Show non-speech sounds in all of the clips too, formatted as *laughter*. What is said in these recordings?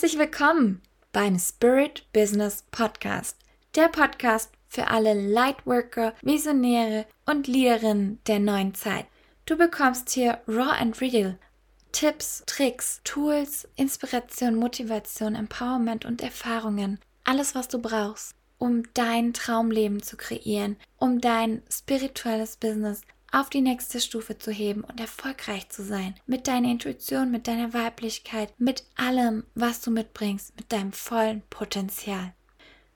Herzlich willkommen beim Spirit Business Podcast, der Podcast für alle Lightworker, Visionäre und Leaderinnen der neuen Zeit. Du bekommst hier Raw and Real Tipps, Tricks, Tools, Inspiration, Motivation, Empowerment und Erfahrungen. Alles, was du brauchst, um dein Traumleben zu kreieren, um dein spirituelles Business auf die nächste Stufe zu heben und erfolgreich zu sein. Mit deiner Intuition, mit deiner Weiblichkeit, mit allem, was du mitbringst, mit deinem vollen Potenzial.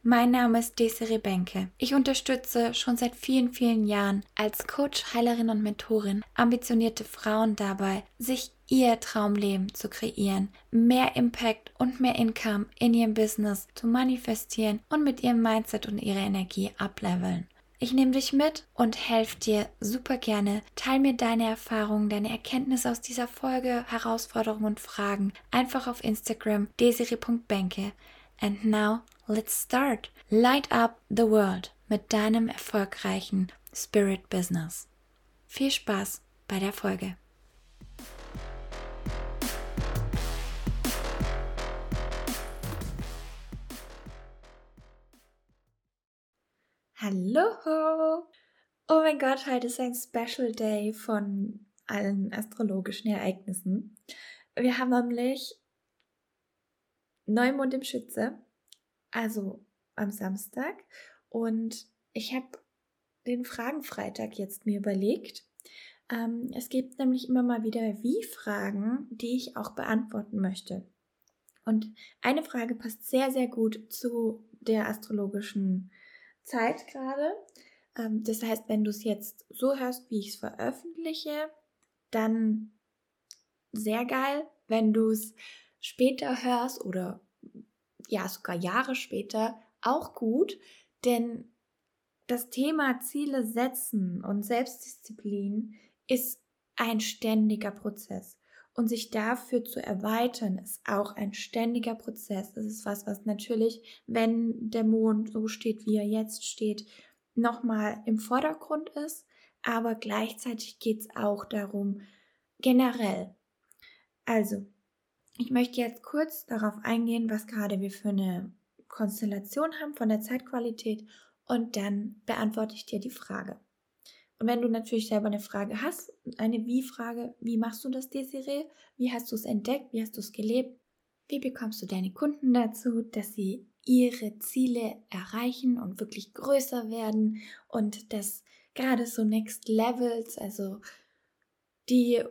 Mein Name ist Desiree Benke. Ich unterstütze schon seit vielen, vielen Jahren als Coach, Heilerin und Mentorin ambitionierte Frauen dabei, sich ihr Traumleben zu kreieren, mehr Impact und mehr Income in ihrem Business zu manifestieren und mit ihrem Mindset und ihrer Energie ableveln. Ich nehme dich mit und helfe dir super gerne. Teil mir deine Erfahrungen, deine Erkenntnisse aus dieser Folge, Herausforderungen und Fragen einfach auf Instagram desiri.benke. And now let's start. Light up the world mit deinem erfolgreichen Spirit Business. Viel Spaß bei der Folge. Hallo! Oh mein Gott, heute ist ein Special Day von allen astrologischen Ereignissen. Wir haben nämlich Neumond im Schütze, also am Samstag. Und ich habe den Fragenfreitag jetzt mir überlegt. Ähm, es gibt nämlich immer mal wieder Wie-Fragen, die ich auch beantworten möchte. Und eine Frage passt sehr, sehr gut zu der astrologischen Zeit gerade. Ähm, das heißt, wenn du es jetzt so hörst, wie ich es veröffentliche, dann sehr geil. Wenn du es später hörst oder ja sogar Jahre später, auch gut, denn das Thema Ziele setzen und Selbstdisziplin ist ein ständiger Prozess. Und sich dafür zu erweitern, ist auch ein ständiger Prozess. Das ist was, was natürlich, wenn der Mond so steht, wie er jetzt steht, nochmal im Vordergrund ist. Aber gleichzeitig geht es auch darum, generell. Also, ich möchte jetzt kurz darauf eingehen, was gerade wir für eine Konstellation haben von der Zeitqualität und dann beantworte ich dir die Frage. Wenn du natürlich selber eine Frage hast, eine Wie-Frage, wie machst du das, Desiree? Wie hast du es entdeckt? Wie hast du es gelebt? Wie bekommst du deine Kunden dazu, dass sie ihre Ziele erreichen und wirklich größer werden und dass gerade so Next Levels, also die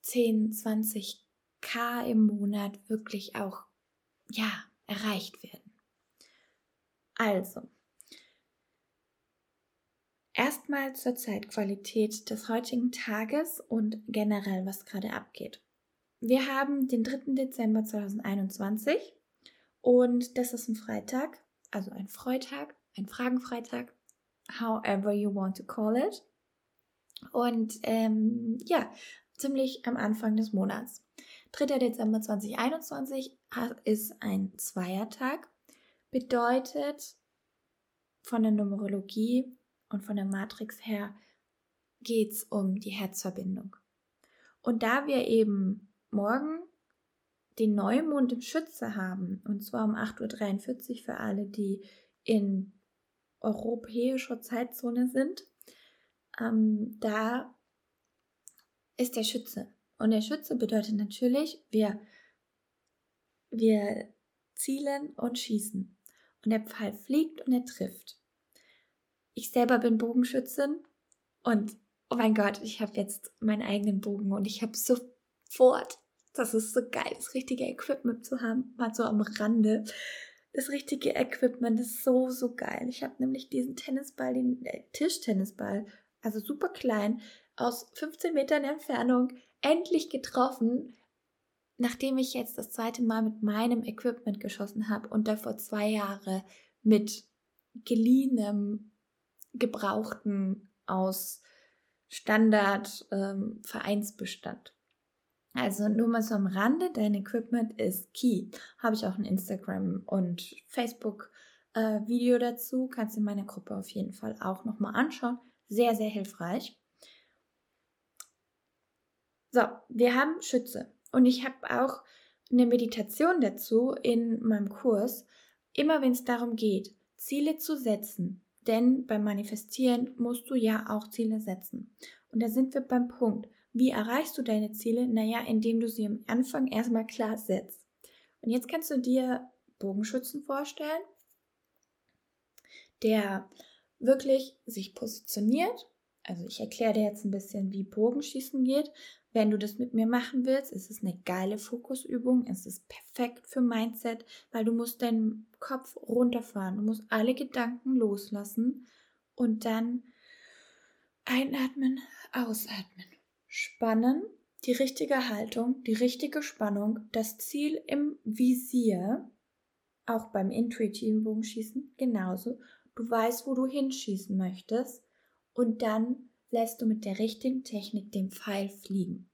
10, 20 K im Monat wirklich auch, ja, erreicht werden. Also, Erstmal zur Zeitqualität des heutigen Tages und generell, was gerade abgeht. Wir haben den 3. Dezember 2021 und das ist ein Freitag, also ein Freitag, ein Fragenfreitag, however you want to call it. Und ähm, ja, ziemlich am Anfang des Monats. 3. Dezember 2021 ist ein Zweiertag, bedeutet von der Numerologie und von der Matrix her geht es um die Herzverbindung. Und da wir eben morgen den Neumond im Schütze haben, und zwar um 8.43 Uhr für alle, die in europäischer Zeitzone sind, ähm, da ist der Schütze. Und der Schütze bedeutet natürlich, wir, wir zielen und schießen. Und der Pfeil fliegt und er trifft. Ich selber bin Bogenschützin und oh mein Gott, ich habe jetzt meinen eigenen Bogen und ich habe sofort, das ist so geil, das richtige Equipment zu haben, mal so am Rande. Das richtige Equipment ist so, so geil. Ich habe nämlich diesen Tennisball, den äh, Tischtennisball, also super klein, aus 15 Metern Entfernung endlich getroffen, nachdem ich jetzt das zweite Mal mit meinem Equipment geschossen habe und davor zwei Jahre mit geliehenem gebrauchten aus Standard ähm. Also nur mal so am Rande, dein Equipment ist key. Habe ich auch ein Instagram und Facebook äh, Video dazu, kannst du in meiner Gruppe auf jeden Fall auch nochmal anschauen. Sehr, sehr hilfreich. So, wir haben Schütze. Und ich habe auch eine Meditation dazu in meinem Kurs, immer wenn es darum geht, Ziele zu setzen. Denn beim Manifestieren musst du ja auch Ziele setzen. Und da sind wir beim Punkt. Wie erreichst du deine Ziele? Naja, indem du sie am Anfang erstmal klar setzt. Und jetzt kannst du dir Bogenschützen vorstellen, der wirklich sich positioniert. Also ich erkläre dir jetzt ein bisschen, wie Bogenschießen geht. Wenn du das mit mir machen willst, ist es eine geile Fokusübung. Es ist perfekt für Mindset, weil du musst deinen Kopf runterfahren. Du musst alle Gedanken loslassen und dann einatmen, ausatmen. Spannen, die richtige Haltung, die richtige Spannung, das Ziel im Visier, auch beim intuitiven Bogenschießen genauso. Du weißt, wo du hinschießen möchtest und dann lässt du mit der richtigen Technik den Pfeil fliegen.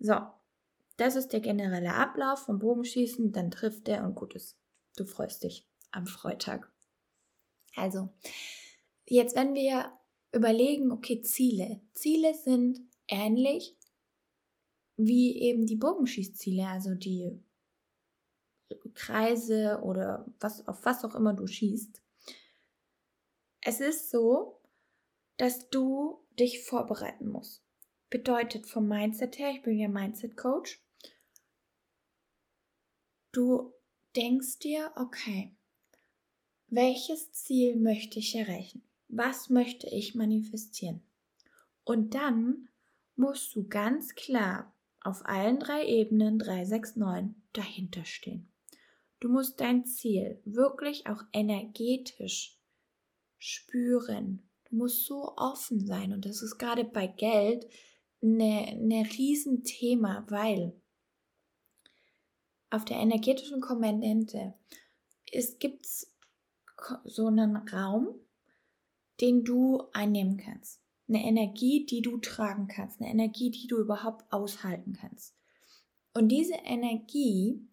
So, das ist der generelle Ablauf vom Bogenschießen, dann trifft er und gut ist. Du freust dich am Freitag. Also, jetzt wenn wir überlegen, okay, Ziele. Ziele sind ähnlich wie eben die Bogenschießziele, also die Kreise oder was, auf was auch immer du schießt. Es ist so, dass du dich vorbereiten musst. Bedeutet vom Mindset her, ich bin ja Mindset Coach, du denkst dir, okay, welches Ziel möchte ich erreichen? Was möchte ich manifestieren? Und dann musst du ganz klar auf allen drei Ebenen 369 dahinter stehen. Du musst dein Ziel wirklich auch energetisch spüren, Du musst so offen sein und das ist gerade bei Geld eine, eine Riesenthema, weil auf der energetischen Komponente es so einen Raum, den du einnehmen kannst. Eine Energie, die du tragen kannst, eine Energie, die du überhaupt aushalten kannst. Und diese Energie,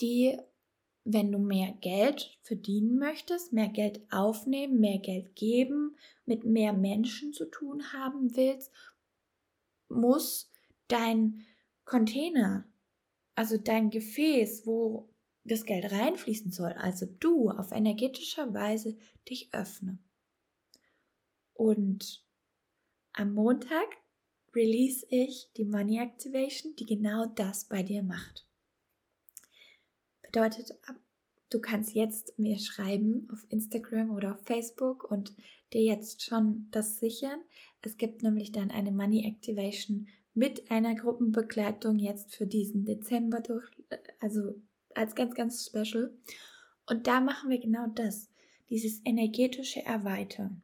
die wenn du mehr Geld verdienen möchtest, mehr Geld aufnehmen, mehr Geld geben, mit mehr Menschen zu tun haben willst, muss dein Container, also dein Gefäß, wo das Geld reinfließen soll, also du auf energetischer Weise dich öffnen. Und am Montag release ich die Money Activation, die genau das bei dir macht. Bedeutet, du kannst jetzt mir schreiben auf Instagram oder auf Facebook und dir jetzt schon das sichern. Es gibt nämlich dann eine Money Activation mit einer Gruppenbegleitung jetzt für diesen Dezember durch, also als ganz, ganz special. Und da machen wir genau das, dieses energetische Erweitern.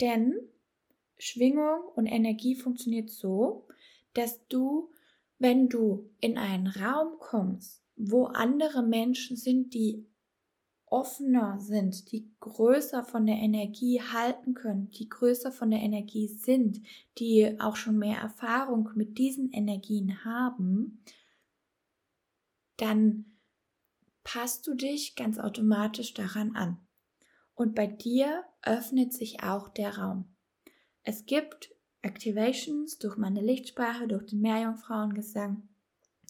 Denn Schwingung und Energie funktioniert so, dass du, wenn du in einen Raum kommst, wo andere Menschen sind, die offener sind, die größer von der Energie halten können, die größer von der Energie sind, die auch schon mehr Erfahrung mit diesen Energien haben, dann passt du dich ganz automatisch daran an. Und bei dir öffnet sich auch der Raum. Es gibt Activations durch meine Lichtsprache, durch den Meerjungfrauengesang,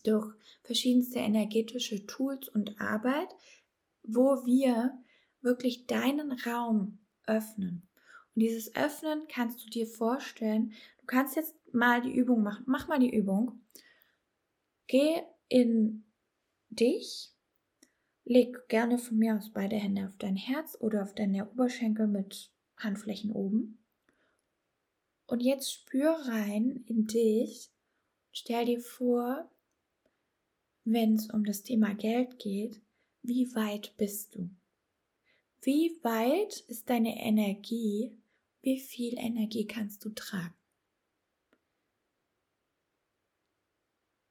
durch verschiedenste energetische Tools und Arbeit, wo wir wirklich deinen Raum öffnen. Und dieses Öffnen kannst du dir vorstellen, du kannst jetzt mal die Übung machen. Mach mal die Übung. Geh in dich, leg gerne von mir aus beide Hände auf dein Herz oder auf deine Oberschenkel mit Handflächen oben. Und jetzt spür rein in dich. Stell dir vor, wenn es um das Thema Geld geht, wie weit bist du? Wie weit ist deine Energie? Wie viel Energie kannst du tragen?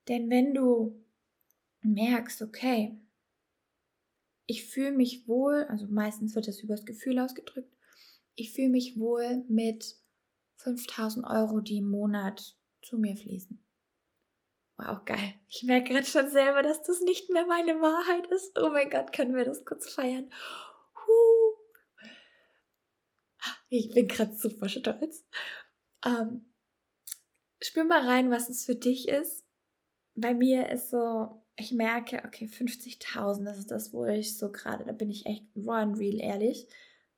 Denn wenn du merkst, okay, ich fühle mich wohl, also meistens wird das übers Gefühl ausgedrückt, ich fühle mich wohl mit 5000 Euro, die im Monat zu mir fließen. Wow, geil. Ich merke gerade schon selber, dass das nicht mehr meine Wahrheit ist. Oh mein Gott, können wir das kurz feiern? Huh. Ich bin gerade super stolz. Ähm, spür mal rein, was es für dich ist, bei mir ist so, ich merke, okay, 50.000, das ist das, wo ich so gerade, da bin ich echt raw and real ehrlich.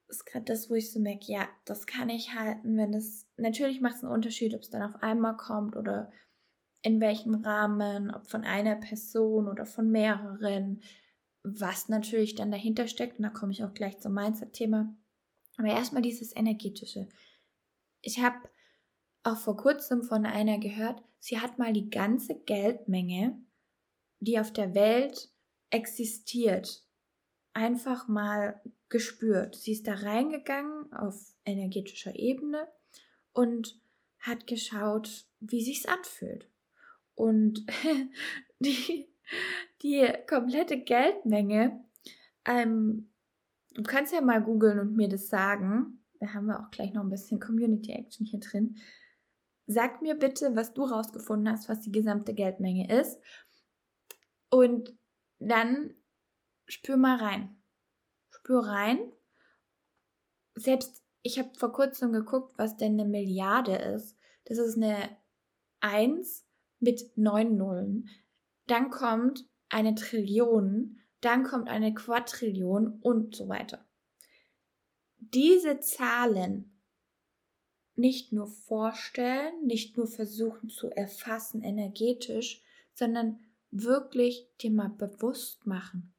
Ist gerade das, wo ich so merke, ja, das kann ich halten, wenn es, natürlich macht es einen Unterschied, ob es dann auf einmal kommt oder in welchem Rahmen, ob von einer Person oder von mehreren, was natürlich dann dahinter steckt. Und da komme ich auch gleich zum Mindset-Thema. Aber erstmal dieses energetische. Ich habe auch vor kurzem von einer gehört, sie hat mal die ganze Geldmenge, die auf der Welt existiert, einfach mal gespürt. Sie ist da reingegangen auf energetischer Ebene und hat geschaut, wie sich's anfühlt. Und *laughs* die, die komplette Geldmenge, ähm, du kannst ja mal googeln und mir das sagen. Da haben wir auch gleich noch ein bisschen Community Action hier drin. Sag mir bitte, was du rausgefunden hast, was die gesamte Geldmenge ist. Und dann spür mal rein. Spür rein. Selbst ich habe vor kurzem geguckt, was denn eine Milliarde ist. Das ist eine 1 mit neun Nullen. Dann kommt eine Trillion, dann kommt eine Quadrillion und so weiter. Diese Zahlen nicht nur vorstellen, nicht nur versuchen zu erfassen energetisch, sondern wirklich dir mal bewusst machen.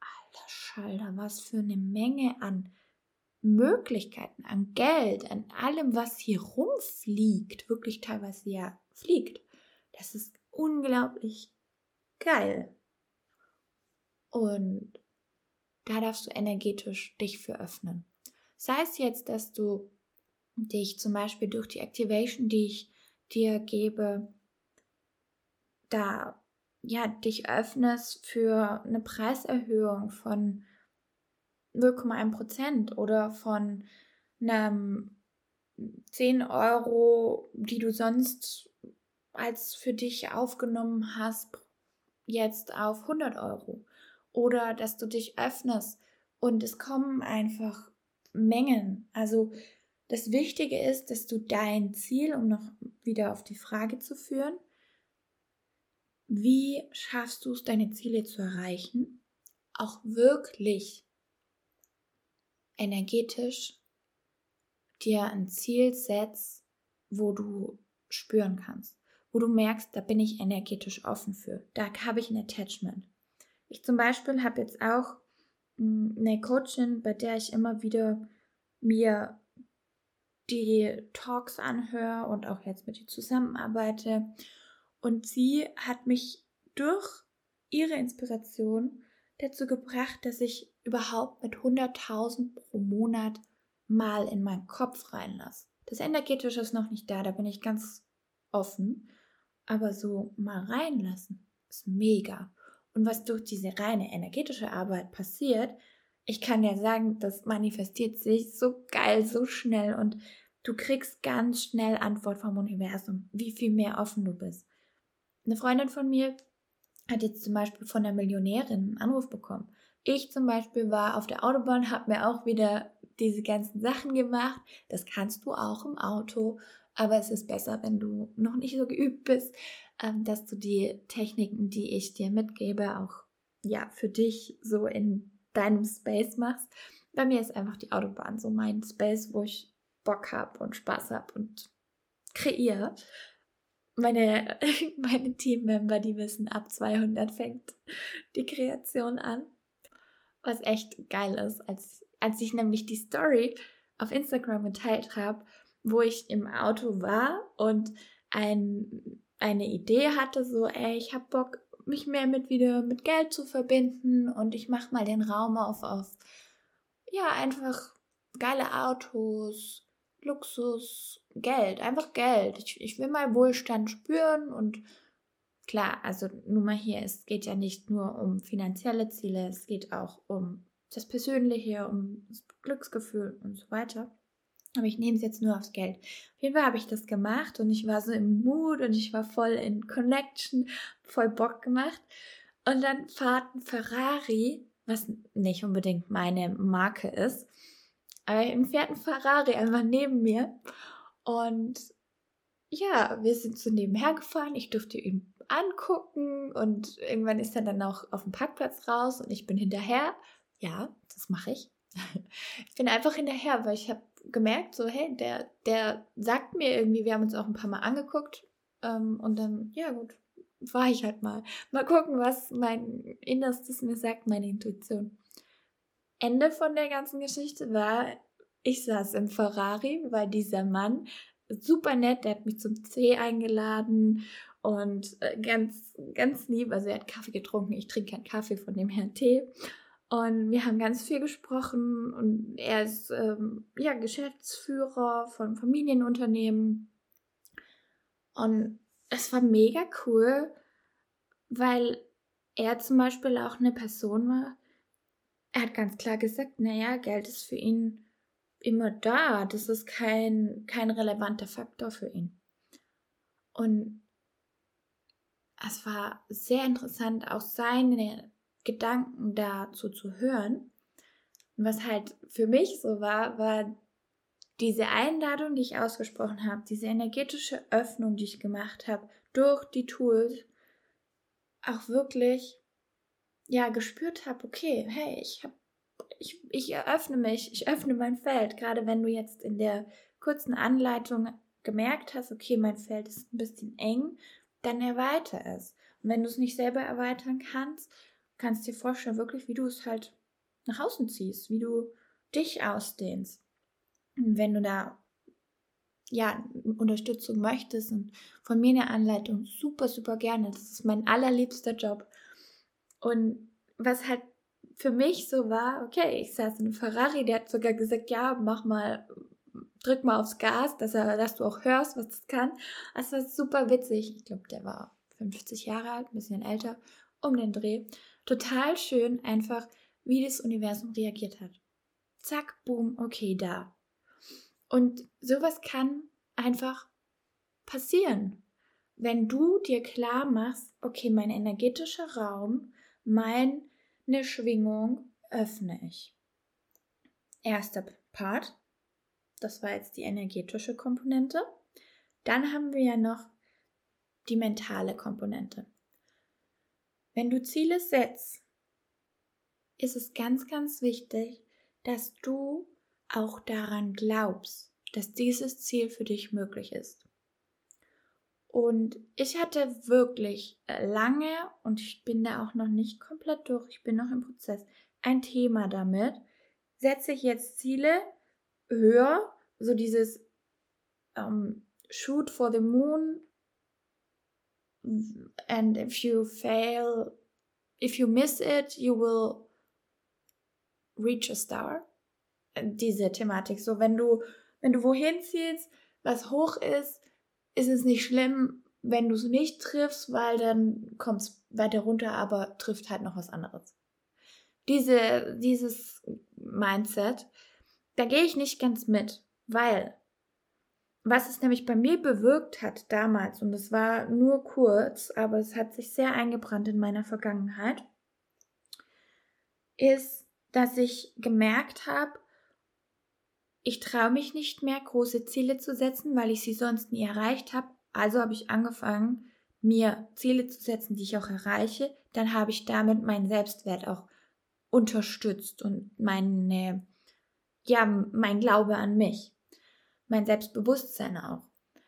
Alter Schalter, was für eine Menge an Möglichkeiten, an Geld, an allem, was hier rumfliegt, wirklich teilweise ja fliegt. Das ist unglaublich geil. Und da darfst du energetisch dich für öffnen. Sei es jetzt, dass du dich zum Beispiel durch die Activation, die ich dir gebe, da ja dich öffnest für eine Preiserhöhung von 0,1% oder von einem 10 Euro, die du sonst als für dich aufgenommen hast, jetzt auf 100 Euro. Oder dass du dich öffnest und es kommen einfach Mengen. Also das Wichtige ist, dass du dein Ziel, um noch wieder auf die Frage zu führen, wie schaffst du es, deine Ziele zu erreichen, auch wirklich energetisch dir ein Ziel setzt, wo du spüren kannst wo du merkst, da bin ich energetisch offen für. Da habe ich ein Attachment. Ich zum Beispiel habe jetzt auch hm, eine Coachin, bei der ich immer wieder mir die Talks anhöre und auch jetzt mit ihr zusammenarbeite. Und sie hat mich durch ihre Inspiration dazu gebracht, dass ich überhaupt mit 100.000 pro Monat mal in meinen Kopf reinlasse. Das Energetische ist noch nicht da, da bin ich ganz offen. Aber so mal reinlassen ist mega. Und was durch diese reine energetische Arbeit passiert, ich kann ja sagen, das manifestiert sich so geil, so schnell und du kriegst ganz schnell Antwort vom Universum, wie viel mehr offen du bist. Eine Freundin von mir hat jetzt zum Beispiel von einer Millionärin einen Anruf bekommen. Ich zum Beispiel war auf der Autobahn, habe mir auch wieder diese ganzen Sachen gemacht. Das kannst du auch im Auto. Aber es ist besser, wenn du noch nicht so geübt bist, ähm, dass du die Techniken, die ich dir mitgebe, auch ja für dich so in deinem Space machst. Bei mir ist einfach die Autobahn so mein Space, wo ich Bock habe und Spaß habe und kreiere. Meine, *laughs* meine Teammember, die wissen, ab 200 fängt die Kreation an. Was echt geil ist, als, als ich nämlich die Story auf Instagram geteilt habe, wo ich im Auto war und ein, eine Idee hatte, so, ey, ich hab Bock, mich mehr mit wieder mit Geld zu verbinden und ich mach mal den Raum auf, auf, ja, einfach geile Autos, Luxus, Geld, einfach Geld. Ich, ich will mal Wohlstand spüren und klar, also nur mal hier, es geht ja nicht nur um finanzielle Ziele, es geht auch um das Persönliche, um das Glücksgefühl und so weiter. Aber ich nehme es jetzt nur aufs Geld. Auf jeden Fall habe ich das gemacht und ich war so im Mood und ich war voll in Connection, voll Bock gemacht. Und dann fahrt ein Ferrari, was nicht unbedingt meine Marke ist, aber im fährt ein Ferrari einfach neben mir. Und ja, wir sind so nebenher gefahren. Ich durfte ihm angucken und irgendwann ist er dann auch auf dem Parkplatz raus und ich bin hinterher. Ja, das mache ich. *laughs* Ich bin einfach hinterher, weil ich habe gemerkt, so, hey, der, der sagt mir irgendwie, wir haben uns auch ein paar Mal angeguckt ähm, und dann, ja gut, war ich halt mal. Mal gucken, was mein Innerstes mir sagt, meine Intuition. Ende von der ganzen Geschichte war, ich saß im Ferrari, weil dieser Mann super nett, der hat mich zum Tee eingeladen und äh, ganz, ganz lieb. Also er hat Kaffee getrunken, ich trinke keinen Kaffee, von dem Herrn Tee. Und wir haben ganz viel gesprochen und er ist ähm, ja Geschäftsführer von Familienunternehmen. Und es war mega cool, weil er zum Beispiel auch eine Person war. Er hat ganz klar gesagt, naja, Geld ist für ihn immer da. Das ist kein, kein relevanter Faktor für ihn. Und es war sehr interessant, auch seine Gedanken dazu zu hören. Und was halt für mich so war, war diese Einladung, die ich ausgesprochen habe, diese energetische Öffnung, die ich gemacht habe, durch die Tools, auch wirklich, ja, gespürt habe, okay, hey, ich habe, ich, ich eröffne mich, ich öffne mein Feld, gerade wenn du jetzt in der kurzen Anleitung gemerkt hast, okay, mein Feld ist ein bisschen eng, dann erweitere es. Und wenn du es nicht selber erweitern kannst, kannst dir vorstellen, wirklich, wie du es halt nach außen ziehst, wie du dich ausdehnst. Und wenn du da ja, Unterstützung möchtest und von mir eine Anleitung, super, super gerne. Das ist mein allerliebster Job. Und was halt für mich so war, okay, ich saß in einem Ferrari, der hat sogar gesagt, ja, mach mal, drück mal aufs Gas, dass, er, dass du auch hörst, was das kann. Es war super witzig. Ich glaube, der war 50 Jahre alt, ein bisschen älter, um den Dreh. Total schön einfach, wie das Universum reagiert hat. Zack, boom, okay, da. Und sowas kann einfach passieren. Wenn du dir klar machst, okay, mein energetischer Raum, meine Schwingung öffne ich. Erster Part, das war jetzt die energetische Komponente. Dann haben wir ja noch die mentale Komponente. Wenn du Ziele setzt, ist es ganz, ganz wichtig, dass du auch daran glaubst, dass dieses Ziel für dich möglich ist. Und ich hatte wirklich lange, und ich bin da auch noch nicht komplett durch, ich bin noch im Prozess, ein Thema damit. Setze ich jetzt Ziele höher, so dieses ähm, Shoot for the Moon, and if you fail, if you miss it, you will reach a star. Diese Thematik. So, wenn du, wenn du wohin ziehst, was hoch ist, ist es nicht schlimm, wenn du es nicht triffst, weil dann kommt es weiter runter, aber trifft halt noch was anderes. Diese, dieses Mindset, da gehe ich nicht ganz mit, weil was es nämlich bei mir bewirkt hat damals, und es war nur kurz, aber es hat sich sehr eingebrannt in meiner Vergangenheit, ist, dass ich gemerkt habe, ich traue mich nicht mehr, große Ziele zu setzen, weil ich sie sonst nie erreicht habe. Also habe ich angefangen, mir Ziele zu setzen, die ich auch erreiche. Dann habe ich damit meinen Selbstwert auch unterstützt und meine, ja, mein Glaube an mich mein Selbstbewusstsein auch.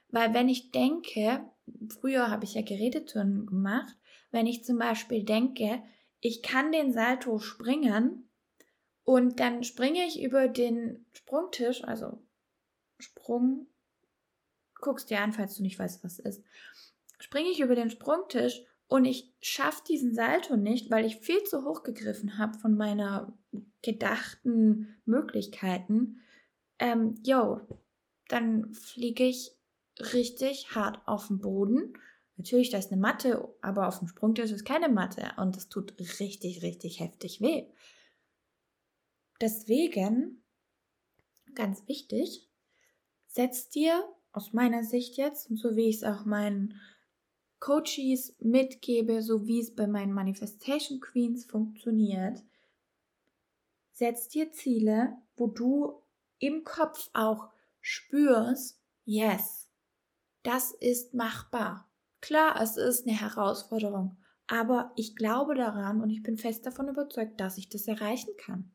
Weil wenn ich denke, früher habe ich ja Gerätetouren gemacht, wenn ich zum Beispiel denke, ich kann den Salto springen und dann springe ich über den Sprungtisch, also Sprung, guckst dir an, falls du nicht weißt, was ist, springe ich über den Sprungtisch und ich schaffe diesen Salto nicht, weil ich viel zu hoch gegriffen habe von meiner gedachten Möglichkeiten. Ähm, yo, dann fliege ich richtig hart auf den Boden. Natürlich, da ist eine Matte, aber auf dem Sprungtisch ist keine Matte und das tut richtig, richtig heftig weh. Deswegen, ganz wichtig, setz dir aus meiner Sicht jetzt, und so wie ich es auch meinen Coaches mitgebe, so wie es bei meinen Manifestation Queens funktioniert, setz dir Ziele, wo du im Kopf auch spürst, yes, das ist machbar. Klar, es ist eine Herausforderung, aber ich glaube daran und ich bin fest davon überzeugt, dass ich das erreichen kann.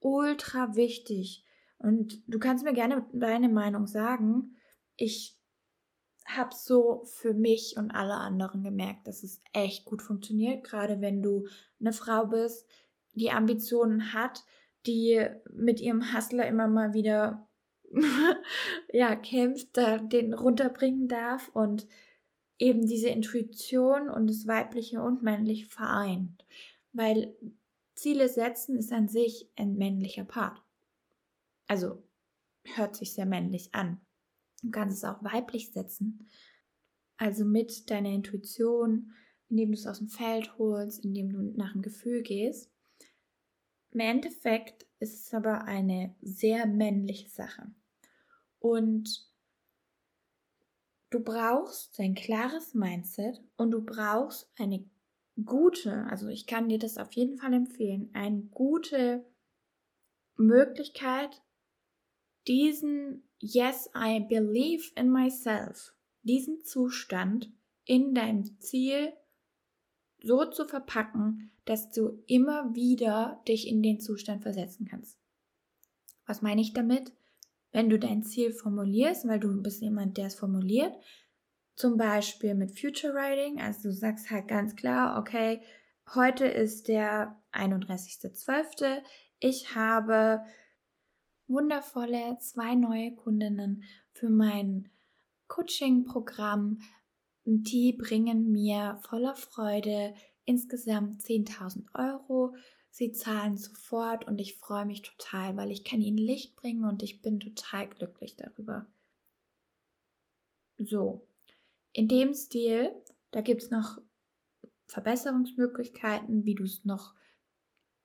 Ultra wichtig. Und du kannst mir gerne deine Meinung sagen. Ich habe so für mich und alle anderen gemerkt, dass es echt gut funktioniert, gerade wenn du eine Frau bist, die Ambitionen hat, die mit ihrem Hustler immer mal wieder *laughs* ja kämpft, da den runterbringen darf und eben diese Intuition und das weibliche und männliche vereint, weil Ziele setzen ist an sich ein männlicher Part. Also hört sich sehr männlich an. Du kannst es auch weiblich setzen. Also mit deiner Intuition, indem du es aus dem Feld holst, indem du nach dem Gefühl gehst. Im Endeffekt ist es aber eine sehr männliche Sache. Und du brauchst ein klares Mindset und du brauchst eine gute, also ich kann dir das auf jeden Fall empfehlen, eine gute Möglichkeit, diesen Yes, I believe in myself, diesen Zustand in deinem Ziel so zu verpacken, dass du immer wieder dich in den Zustand versetzen kannst. Was meine ich damit? Wenn du dein Ziel formulierst, weil du bist jemand, der es formuliert, zum Beispiel mit Future Writing, also du sagst halt ganz klar, okay, heute ist der 31.12. Ich habe wundervolle zwei neue Kundinnen für mein Coaching-Programm. Die bringen mir voller Freude insgesamt 10.000 Euro. Sie zahlen sofort und ich freue mich total, weil ich kann ihnen Licht bringen und ich bin total glücklich darüber. So, in dem Stil, da gibt es noch Verbesserungsmöglichkeiten, wie du es noch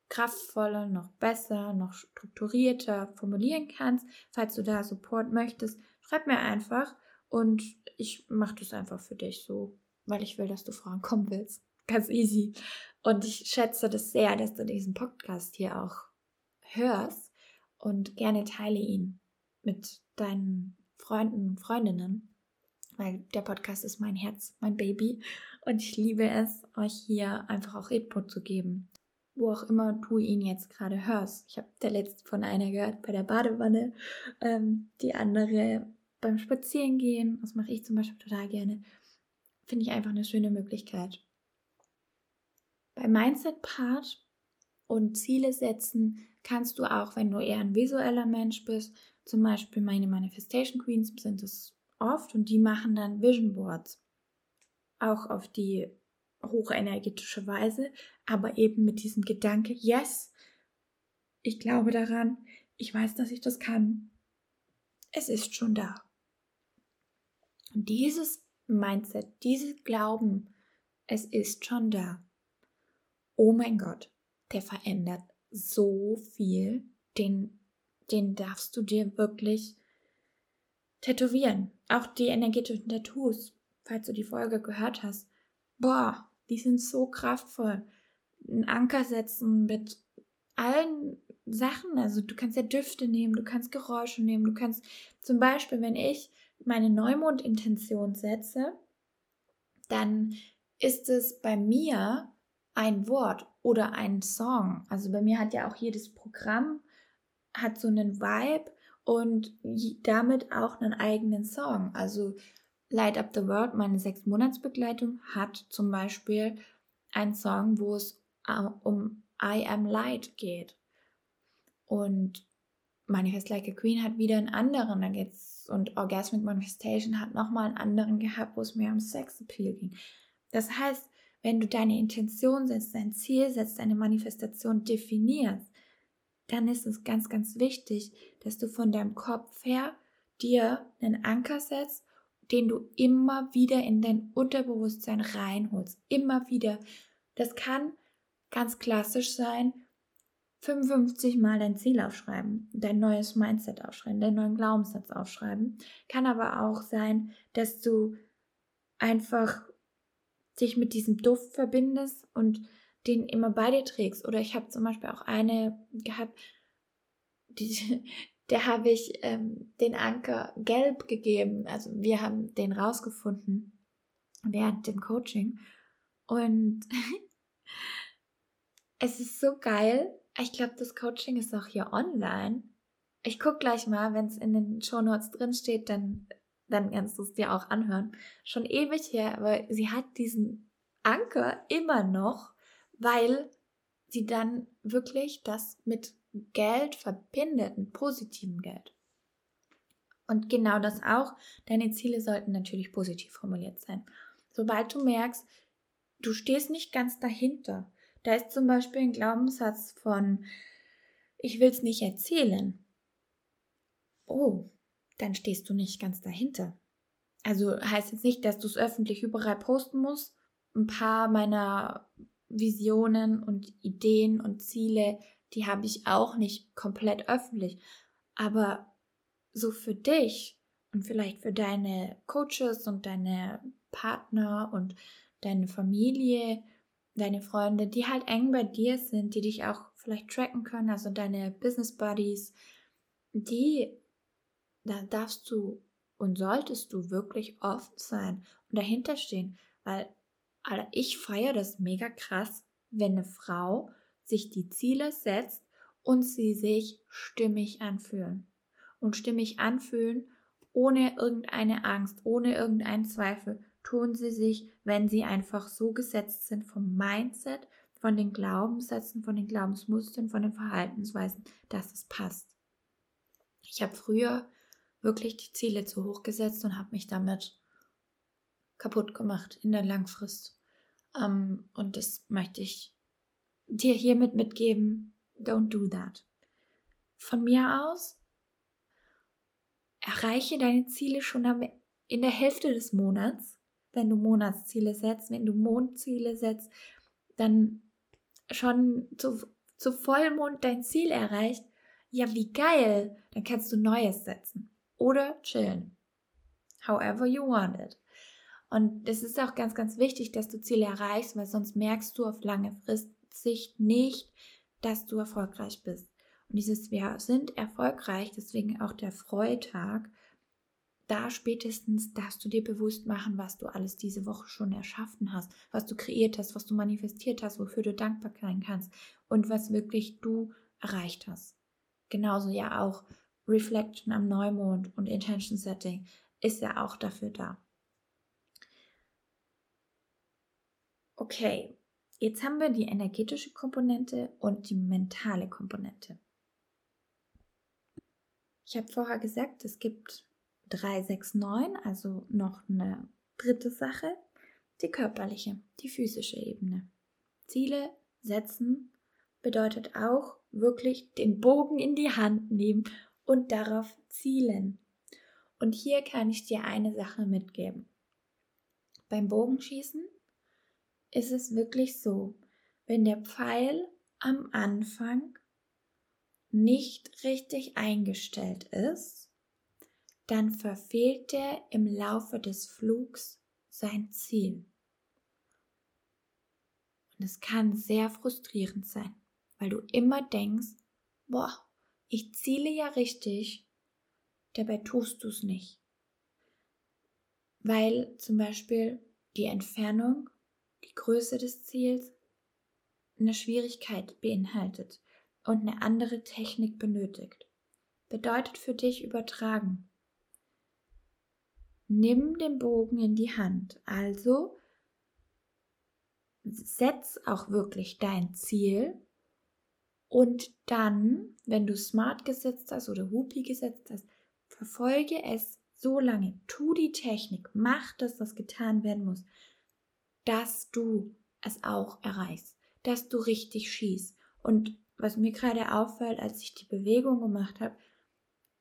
kraftvoller, noch besser, noch strukturierter formulieren kannst. Falls du da Support möchtest, schreib mir einfach und ich mache das einfach für dich so, weil ich will, dass du vorankommen willst. Ganz easy. Und ich schätze das sehr, dass du diesen Podcast hier auch hörst und gerne teile ihn mit deinen Freunden und Freundinnen, weil der Podcast ist mein Herz, mein Baby und ich liebe es, euch hier einfach auch Input zu geben wo auch immer du ihn jetzt gerade hörst. Ich habe der letzte von einer gehört bei der Badewanne, ähm, die andere beim Spazierengehen. Das mache ich zum Beispiel total gerne. Finde ich einfach eine schöne Möglichkeit. Beim Mindset-Part und Ziele setzen kannst du auch, wenn du eher ein visueller Mensch bist, zum Beispiel meine Manifestation Queens sind es oft und die machen dann Vision Boards. Auch auf die hochenergetische Weise, aber eben mit diesem Gedanke, yes, ich glaube daran, ich weiß, dass ich das kann. Es ist schon da. Und dieses Mindset, dieses Glauben, es ist schon da. Oh mein Gott, der verändert so viel, den, den darfst du dir wirklich tätowieren. Auch die energetischen Tattoos, falls du die Folge gehört hast. Boah, die sind so kraftvoll. Ein Anker setzen mit allen Sachen. Also du kannst ja Düfte nehmen, du kannst Geräusche nehmen, du kannst zum Beispiel, wenn ich meine Neumond-Intention setze, dann ist es bei mir ein Wort oder ein Song. Also bei mir hat ja auch jedes Programm hat so einen Vibe und damit auch einen eigenen Song. Also Light Up the World, meine sechs Monatsbegleitung, hat zum Beispiel einen Song, wo es äh, um I Am Light geht. Und Manifest Like a Queen hat wieder einen anderen, da geht's, und Orgasmic Manifestation hat nochmal einen anderen gehabt, wo es mehr um Sex Appeal ging. Das heißt, wenn du deine Intention setzt, dein Ziel setzt, deine Manifestation definierst, dann ist es ganz, ganz wichtig, dass du von deinem Kopf her dir einen Anker setzt den du immer wieder in dein Unterbewusstsein reinholst. Immer wieder. Das kann ganz klassisch sein, 55 Mal dein Ziel aufschreiben, dein neues Mindset aufschreiben, deinen neuen Glaubenssatz aufschreiben. Kann aber auch sein, dass du einfach dich mit diesem Duft verbindest und den immer bei dir trägst. Oder ich habe zum Beispiel auch eine gehabt, die, *laughs* der habe ich ähm, den Anker gelb gegeben. Also wir haben den rausgefunden. während dem Coaching. Und *laughs* es ist so geil. Ich glaube, das Coaching ist auch hier online. Ich gucke gleich mal, wenn es in den Show Notes drin steht, dann, dann kannst du es dir auch anhören. Schon ewig her, aber sie hat diesen Anker immer noch, weil sie dann wirklich das mit Geld verbindet, mit positivem Geld. Und genau das auch. Deine Ziele sollten natürlich positiv formuliert sein. Sobald du merkst, du stehst nicht ganz dahinter. Da ist zum Beispiel ein Glaubenssatz von, ich will es nicht erzählen. Oh, dann stehst du nicht ganz dahinter. Also heißt jetzt nicht, dass du es öffentlich überall posten musst. Ein paar meiner Visionen und Ideen und Ziele, die habe ich auch nicht komplett öffentlich. Aber so für dich und vielleicht für deine Coaches und deine Partner und deine Familie, deine Freunde, die halt eng bei dir sind, die dich auch vielleicht tracken können, also deine Business Buddies, die, da darfst du und solltest du wirklich offen sein und dahinter stehen, weil Alter, ich feiere das mega krass, wenn eine Frau sich die Ziele setzt und sie sich stimmig anfühlen. Und stimmig anfühlen, ohne irgendeine Angst, ohne irgendeinen Zweifel, tun sie sich, wenn sie einfach so gesetzt sind vom Mindset, von den Glaubenssätzen, von den Glaubensmustern, von den Verhaltensweisen, dass es passt. Ich habe früher wirklich die Ziele zu hoch gesetzt und habe mich damit kaputt gemacht in der Langfrist. Ähm, und das möchte ich dir hiermit mitgeben. Don't do that. Von mir aus erreiche deine Ziele schon in der Hälfte des Monats, wenn du Monatsziele setzt, wenn du Mondziele setzt, dann schon zu, zu Vollmond dein Ziel erreicht. Ja, wie geil! Dann kannst du Neues setzen oder chillen. However you want it. Und es ist auch ganz, ganz wichtig, dass du Ziele erreichst, weil sonst merkst du auf lange Frist Sicht nicht, dass du erfolgreich bist. Und dieses Wir sind erfolgreich, deswegen auch der Freitag, da spätestens darfst du dir bewusst machen, was du alles diese Woche schon erschaffen hast, was du kreiert hast, was du manifestiert hast, wofür du dankbar sein kannst und was wirklich du erreicht hast. Genauso ja auch Reflection am Neumond und Intention Setting ist ja auch dafür da. Okay, jetzt haben wir die energetische Komponente und die mentale Komponente. Ich habe vorher gesagt, es gibt 3, 6, 9, also noch eine dritte Sache, die körperliche, die physische Ebene. Ziele setzen bedeutet auch wirklich den Bogen in die Hand nehmen und darauf zielen. Und hier kann ich dir eine Sache mitgeben. Beim Bogenschießen ist es wirklich so, wenn der Pfeil am Anfang nicht richtig eingestellt ist, dann verfehlt er im Laufe des Flugs sein Ziel. Und es kann sehr frustrierend sein, weil du immer denkst, boah, ich ziele ja richtig, dabei tust du es nicht. Weil zum Beispiel die Entfernung, die Größe des Ziels eine Schwierigkeit beinhaltet und eine andere Technik benötigt. Bedeutet für dich übertragen. Nimm den Bogen in die Hand. Also setz auch wirklich dein Ziel und dann, wenn du Smart gesetzt hast oder Whoopi gesetzt hast, verfolge es so lange. Tu die Technik, mach das, was getan werden muss, dass du es auch erreichst, dass du richtig schießt. Und was mir gerade auffällt, als ich die Bewegung gemacht habe,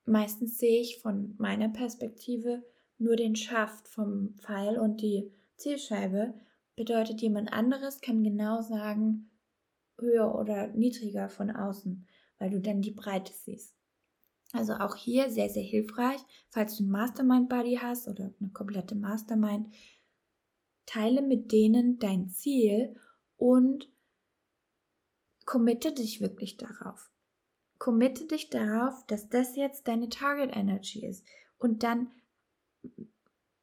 meistens sehe ich von meiner Perspektive nur den Schaft vom Pfeil und die Zielscheibe. Bedeutet, jemand anderes kann genau sagen, höher oder niedriger von außen, weil du dann die Breite siehst. Also auch hier sehr, sehr hilfreich, falls du einen Mastermind-Buddy hast oder eine komplette Mastermind, teile mit denen dein Ziel und committe dich wirklich darauf. Committe dich darauf, dass das jetzt deine Target Energy ist. Und dann,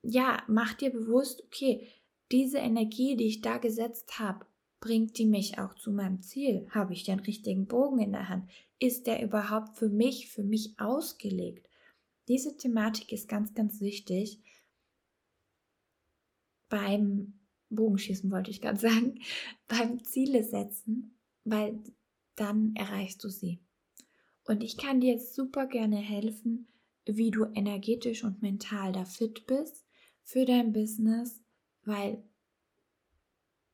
ja, mach dir bewusst, okay, diese Energie, die ich da gesetzt habe, bringt die mich auch zu meinem Ziel? Habe ich den richtigen Bogen in der Hand? Ist der überhaupt für mich, für mich ausgelegt? Diese Thematik ist ganz, ganz wichtig beim Bogenschießen, wollte ich gerade *laughs* sagen, beim Ziele setzen, weil dann erreichst du sie. Und ich kann dir jetzt super gerne helfen, wie du energetisch und mental da fit bist für dein Business, weil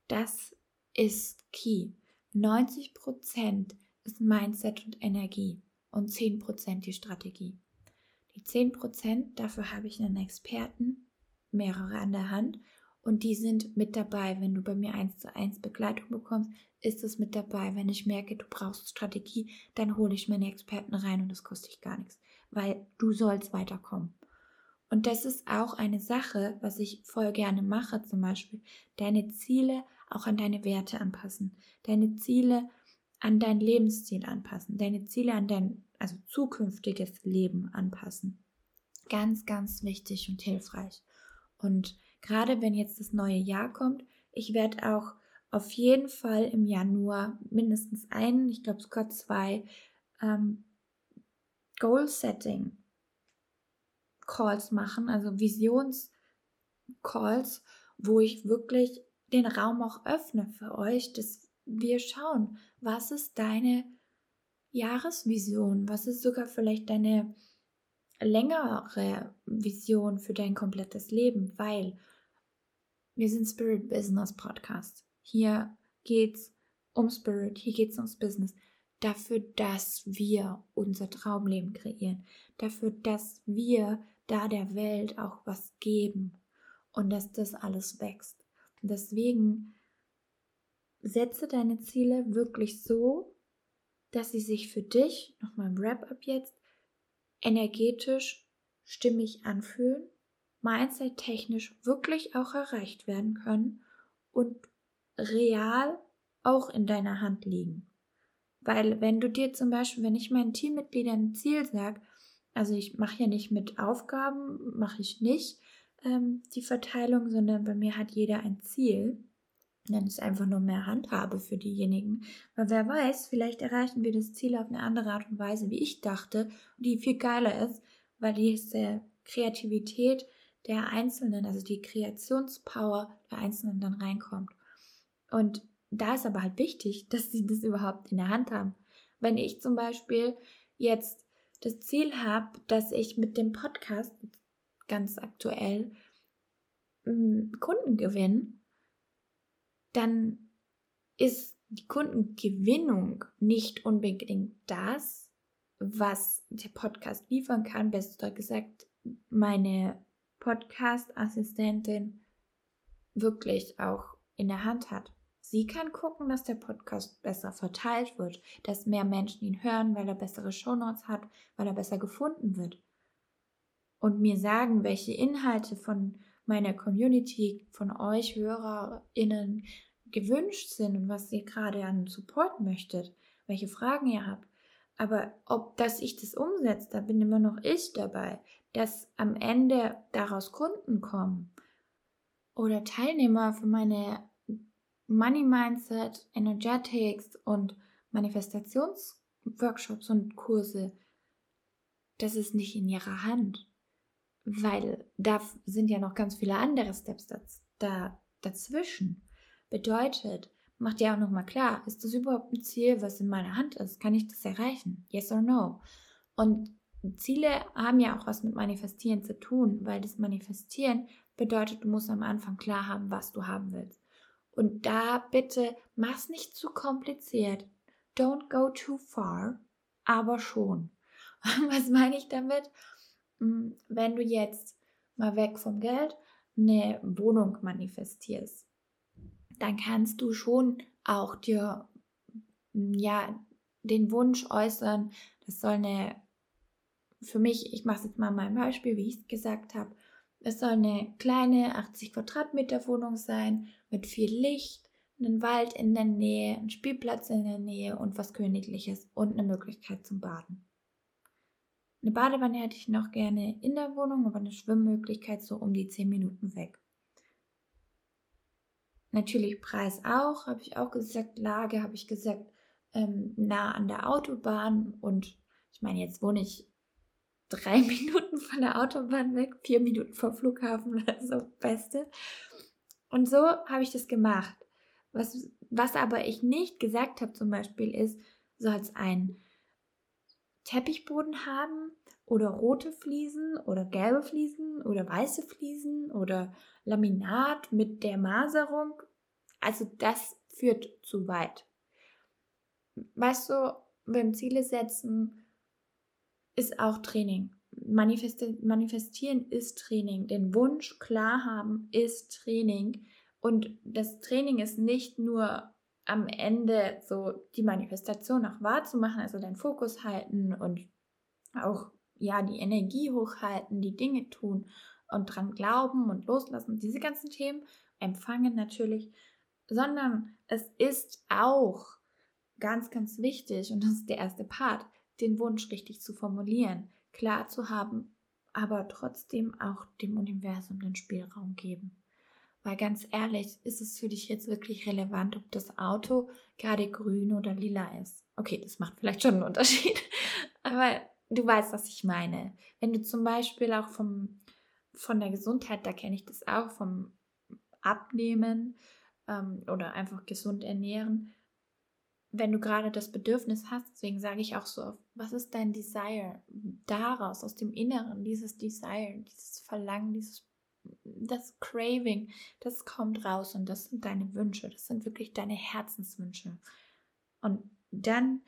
das ist key. 90% ist Mindset und Energie und 10% die Strategie. Die 10%, dafür habe ich einen Experten, mehrere an der Hand und die sind mit dabei. Wenn du bei mir eins zu eins Begleitung bekommst, ist es mit dabei. Wenn ich merke, du brauchst Strategie, dann hole ich meine Experten rein und das kostet dich gar nichts, weil du sollst weiterkommen. Und das ist auch eine Sache, was ich voll gerne mache, zum Beispiel deine Ziele auch an deine Werte anpassen, deine Ziele an dein Lebensstil anpassen, deine Ziele an dein also zukünftiges Leben anpassen. Ganz, ganz wichtig und hilfreich. Und gerade wenn jetzt das neue Jahr kommt, ich werde auch auf jeden Fall im Januar mindestens einen, ich glaube sogar zwei ähm, Goal-Setting Calls machen, also Visions-Calls, wo ich wirklich den Raum auch öffne für euch, dass wir schauen, was ist deine Jahresvision, was ist sogar vielleicht deine längere Vision für dein komplettes Leben, weil wir sind Spirit Business Podcast. Hier geht's um Spirit, hier geht's ums Business. Dafür, dass wir unser Traumleben kreieren. Dafür, dass wir da der Welt auch was geben und dass das alles wächst. Und deswegen setze deine Ziele wirklich so, dass sie sich für dich, nochmal im Wrap-up jetzt, energetisch stimmig anfühlen, mindset-technisch wirklich auch erreicht werden können und real auch in deiner Hand liegen. Weil wenn du dir zum Beispiel, wenn ich meinen Teammitgliedern ein Ziel sage, also ich mache ja nicht mit Aufgaben, mache ich nicht ähm, die Verteilung, sondern bei mir hat jeder ein Ziel. Dann ist einfach nur mehr Handhabe für diejenigen. Weil wer weiß, vielleicht erreichen wir das Ziel auf eine andere Art und Weise, wie ich dachte, die viel geiler ist, weil diese Kreativität der Einzelnen, also die Kreationspower der Einzelnen dann reinkommt. Und da ist aber halt wichtig, *laughs* dass sie das überhaupt in der Hand haben. Wenn ich zum Beispiel jetzt das Ziel habe, dass ich mit dem Podcast ganz aktuell mm, Kunden gewinne, dann ist die Kundengewinnung nicht unbedingt das, was der Podcast liefern kann. Besser gesagt, meine Podcast-Assistentin wirklich auch in der Hand hat. Sie kann gucken, dass der Podcast besser verteilt wird, dass mehr Menschen ihn hören, weil er bessere Shownotes hat, weil er besser gefunden wird. Und mir sagen, welche Inhalte von meiner Community, von euch HörerInnen gewünscht sind und was ihr gerade an Support möchtet, welche Fragen ihr habt. Aber ob dass ich das umsetze, da bin immer noch ich dabei, dass am Ende daraus Kunden kommen oder Teilnehmer für meine Money Mindset, Energetics und Manifestationsworkshops und Kurse, das ist nicht in ihrer Hand, weil da sind ja noch ganz viele andere Steps da, dazwischen. Bedeutet, macht ja auch nochmal klar, ist das überhaupt ein Ziel, was in meiner Hand ist? Kann ich das erreichen? Yes or no? Und Ziele haben ja auch was mit Manifestieren zu tun, weil das Manifestieren bedeutet, du musst am Anfang klar haben, was du haben willst. Und da bitte mach's nicht zu kompliziert. Don't go too far, aber schon. *laughs* Was meine ich damit? Hm, wenn du jetzt mal weg vom Geld eine Wohnung manifestierst, dann kannst du schon auch dir hm, ja den Wunsch äußern, das soll eine für mich, ich mache es jetzt mal mein Beispiel, wie ich es gesagt habe, es soll eine kleine 80 Quadratmeter Wohnung sein mit viel Licht, einen Wald in der Nähe, einen Spielplatz in der Nähe und was Königliches und eine Möglichkeit zum Baden. Eine Badewanne hätte ich noch gerne in der Wohnung, aber eine Schwimmmöglichkeit so um die 10 Minuten weg. natürlich Preis auch, habe ich auch gesagt, Lage habe ich gesagt, ähm, nah an der Autobahn und ich meine, jetzt wohne ich drei *laughs* Minuten von der Autobahn weg, vier Minuten vom Flughafen oder so, beste. Und so habe ich das gemacht. Was, was aber ich nicht gesagt habe zum Beispiel ist, soll es ein Teppichboden haben oder rote Fliesen oder gelbe Fliesen oder weiße Fliesen oder Laminat mit der Maserung. Also das führt zu weit. Weißt du, beim Ziele setzen ist auch Training. Manifesti manifestieren ist Training. Den Wunsch klar haben ist Training. Und das Training ist nicht nur am Ende so die Manifestation auch wahrzumachen, also deinen Fokus halten und auch ja die Energie hochhalten, die Dinge tun und dran glauben und loslassen, diese ganzen Themen empfangen natürlich, sondern es ist auch ganz, ganz wichtig und das ist der erste Part, den Wunsch richtig zu formulieren, klar zu haben, aber trotzdem auch dem Universum den Spielraum geben. Weil ganz ehrlich, ist es für dich jetzt wirklich relevant, ob das Auto gerade grün oder lila ist? Okay, das macht vielleicht schon einen Unterschied. *laughs* Aber du weißt, was ich meine. Wenn du zum Beispiel auch vom, von der Gesundheit, da kenne ich das auch, vom Abnehmen ähm, oder einfach gesund ernähren, wenn du gerade das Bedürfnis hast, deswegen sage ich auch so, was ist dein Desire daraus, aus dem Inneren, dieses Desire, dieses Verlangen, dieses das Craving, das kommt raus und das sind deine Wünsche, das sind wirklich deine Herzenswünsche. Und dann,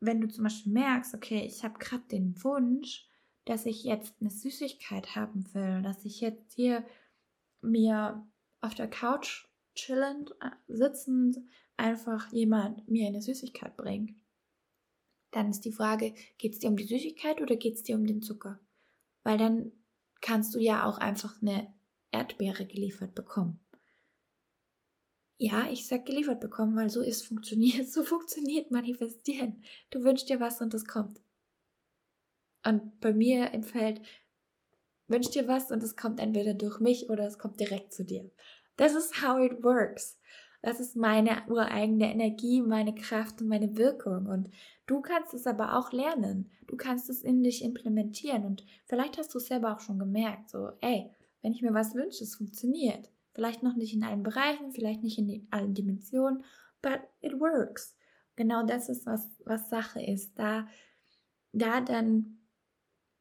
wenn du zum Beispiel merkst, okay, ich habe gerade den Wunsch, dass ich jetzt eine Süßigkeit haben will, dass ich jetzt hier mir auf der Couch chillend, äh, sitzend, einfach jemand mir eine Süßigkeit bringt, dann ist die Frage, geht es dir um die Süßigkeit oder geht es dir um den Zucker? Weil dann kannst du ja auch einfach eine Erdbeere geliefert bekommen. Ja, ich sag geliefert bekommen, weil so ist funktioniert, *laughs* so funktioniert manifestieren. Du wünschst dir was und es kommt. Und bei mir im Feld wünschst dir was und es kommt entweder durch mich oder es kommt direkt zu dir. Das ist how it works. Das ist meine ureigene Energie, meine Kraft und meine Wirkung. Und du kannst es aber auch lernen. Du kannst es in dich implementieren. Und vielleicht hast du es selber auch schon gemerkt. So, ey, wenn ich mir was wünsche, es funktioniert. Vielleicht noch nicht in allen Bereichen, vielleicht nicht in allen Dimensionen, but it works. Genau das ist, was, was Sache ist. Da, da dann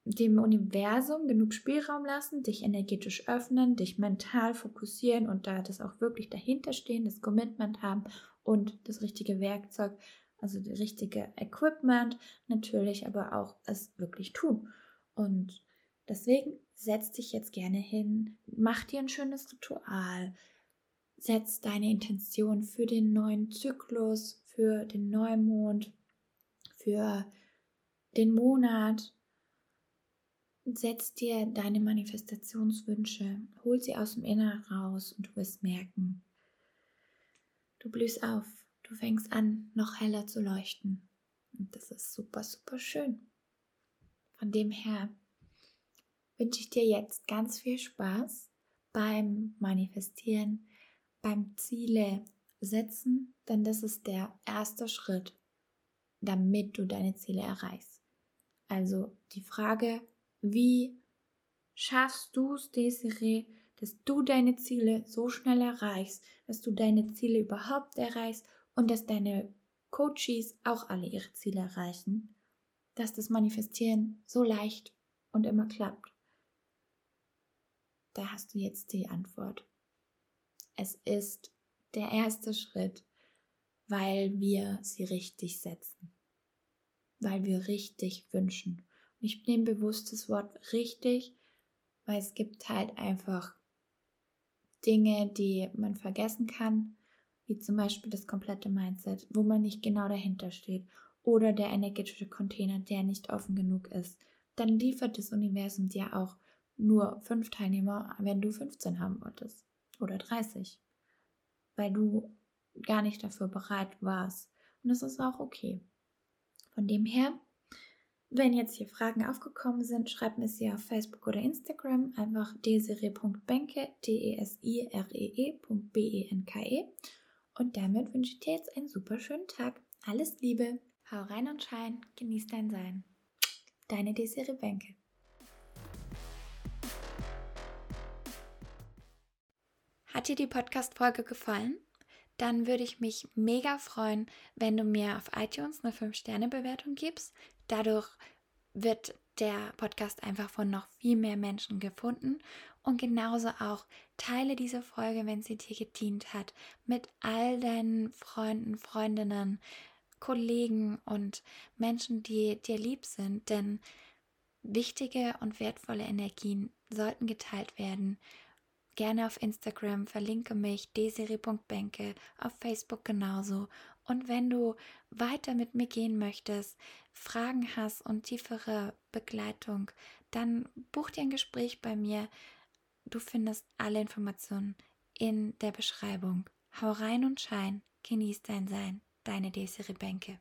dem Universum genug Spielraum lassen, dich energetisch öffnen, dich mental fokussieren und da das auch wirklich dahinter stehen, das Commitment haben und das richtige Werkzeug, also das richtige Equipment natürlich, aber auch es wirklich tun. Und deswegen setz dich jetzt gerne hin, mach dir ein schönes Ritual, setz deine Intention für den neuen Zyklus, für den Neumond, für den Monat Setz dir deine Manifestationswünsche, hol sie aus dem Inneren raus und du wirst merken, du blühst auf, du fängst an, noch heller zu leuchten. Und das ist super, super schön. Von dem her wünsche ich dir jetzt ganz viel Spaß beim Manifestieren, beim Ziele setzen, denn das ist der erste Schritt, damit du deine Ziele erreichst. Also die Frage, wie schaffst du es, Desiree, dass du deine Ziele so schnell erreichst, dass du deine Ziele überhaupt erreichst und dass deine Coaches auch alle ihre Ziele erreichen, dass das Manifestieren so leicht und immer klappt? Da hast du jetzt die Antwort. Es ist der erste Schritt, weil wir sie richtig setzen, weil wir richtig wünschen ich nehme bewusst das Wort richtig, weil es gibt halt einfach Dinge, die man vergessen kann, wie zum Beispiel das komplette Mindset, wo man nicht genau dahinter steht oder der energetische Container, der nicht offen genug ist. Dann liefert das Universum dir auch nur fünf Teilnehmer, wenn du 15 haben wolltest oder 30, weil du gar nicht dafür bereit warst. Und das ist auch okay. Von dem her Wenn jetzt hier Fragen aufgekommen sind, schreib mir sie auf Facebook oder Instagram. Einfach desire.benke, D-E-S-I-R-E-E.B-E-N-K-E. E. Und damit wünsche ich dir jetzt einen super schönen Tag. Alles Liebe. Hau rein und schein. Genieß dein Sein. Deine Desiree Benke. Hat dir die Podcast-Folge gefallen? Dann würde ich mich mega freuen, wenn du mir auf iTunes eine 5-Sterne-Bewertung gibst. Dadurch wird der Podcast einfach von noch viel mehr Menschen gefunden. Und genauso auch teile diese Folge, wenn sie dir gedient hat, mit all deinen Freunden, Freundinnen, Kollegen und Menschen, die dir lieb sind. Denn wichtige und wertvolle Energien sollten geteilt werden gerne auf Instagram, verlinke mich desiri.benke, auf Facebook genauso. Und wenn du weiter mit mir gehen möchtest, Fragen hast und tiefere Begleitung, dann buch dir ein Gespräch bei mir. Du findest alle Informationen in der Beschreibung. Hau rein und schein, genieß dein Sein. Deine Desiree Benke.